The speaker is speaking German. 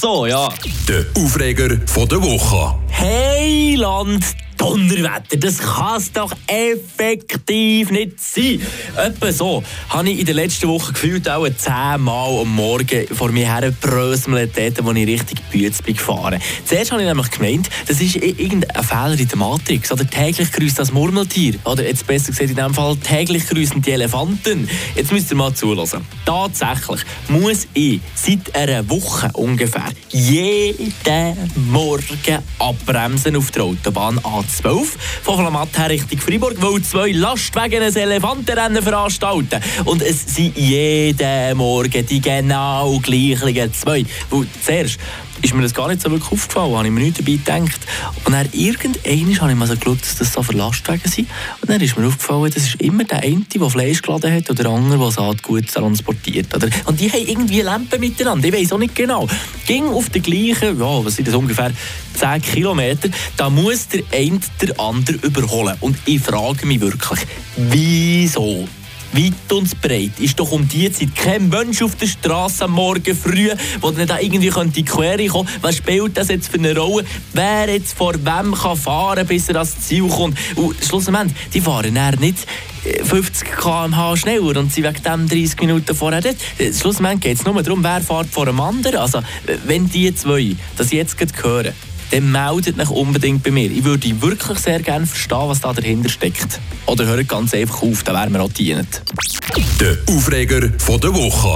so, ja. Der Aufreger von der Woche. Hey Land, Donnerwetter, das kann es doch effektiv nicht sein. Etwa so habe ich in der letzten Woche gefühlt auch zehnmal am Morgen vor mir her gebröselt, dort, wo ich richtig Bütz bin. Zuerst habe ich nämlich gemeint, das ist irgendein Fehler in der Matrix. Oder täglich grüßt das Murmeltier. Oder jetzt besser gesagt in dem Fall täglich grüßen die Elefanten. Jetzt müsst ihr mal zulassen. Tatsächlich muss ich seit einer Woche ungefähr jeden Morgen abbremsen auf der Autobahn A 12 von her Richtung Freiburg, weil zwei Lastwagen ein Elefantenrennen veranstalten. Und es sind jeden Morgen die genau gleichen zwei. Weil zuerst ist mir das gar nicht so wirklich aufgefallen, habe ich mir nicht dabei gedacht. Und dann irgendwann habe ich mal so geschaut, dass das so für Lastwagen sind. Und dann ist mir aufgefallen, das ist immer der eine, der Fleisch geladen hat oder der andere, der Saat gut transportiert. Oder? Und die haben irgendwie Lampen miteinander, ich weiß auch nicht genau. Ging auf den gleichen, ja, was sind das ungefähr, 10 Kilometer, da muss der eine der andere überholen. Und ich frage mich wirklich, wieso? weit und breit ist doch um die Zeit kein Mensch auf der Straße am Morgen früh, der dann da irgendwie die Quere kommen Was spielt das jetzt für eine Rolle? Wer jetzt vor wem kann fahren bis er ans Ziel kommt? Und schlussendlich, die fahren dann nicht 50 äh, km/h schneller und sind wegen dem 30 Minuten vorher dort. Äh, schlussendlich geht es nur darum, wer fährt vor dem anderen. Also, wenn die zwei das jetzt hören, dann meldet euch unbedingt bei mir. Ich würde wirklich sehr gerne verstehen, was da dahinter steckt. Oder hört ganz einfach auf, dann wären wir auch dienen. Der Aufreger von der Woche.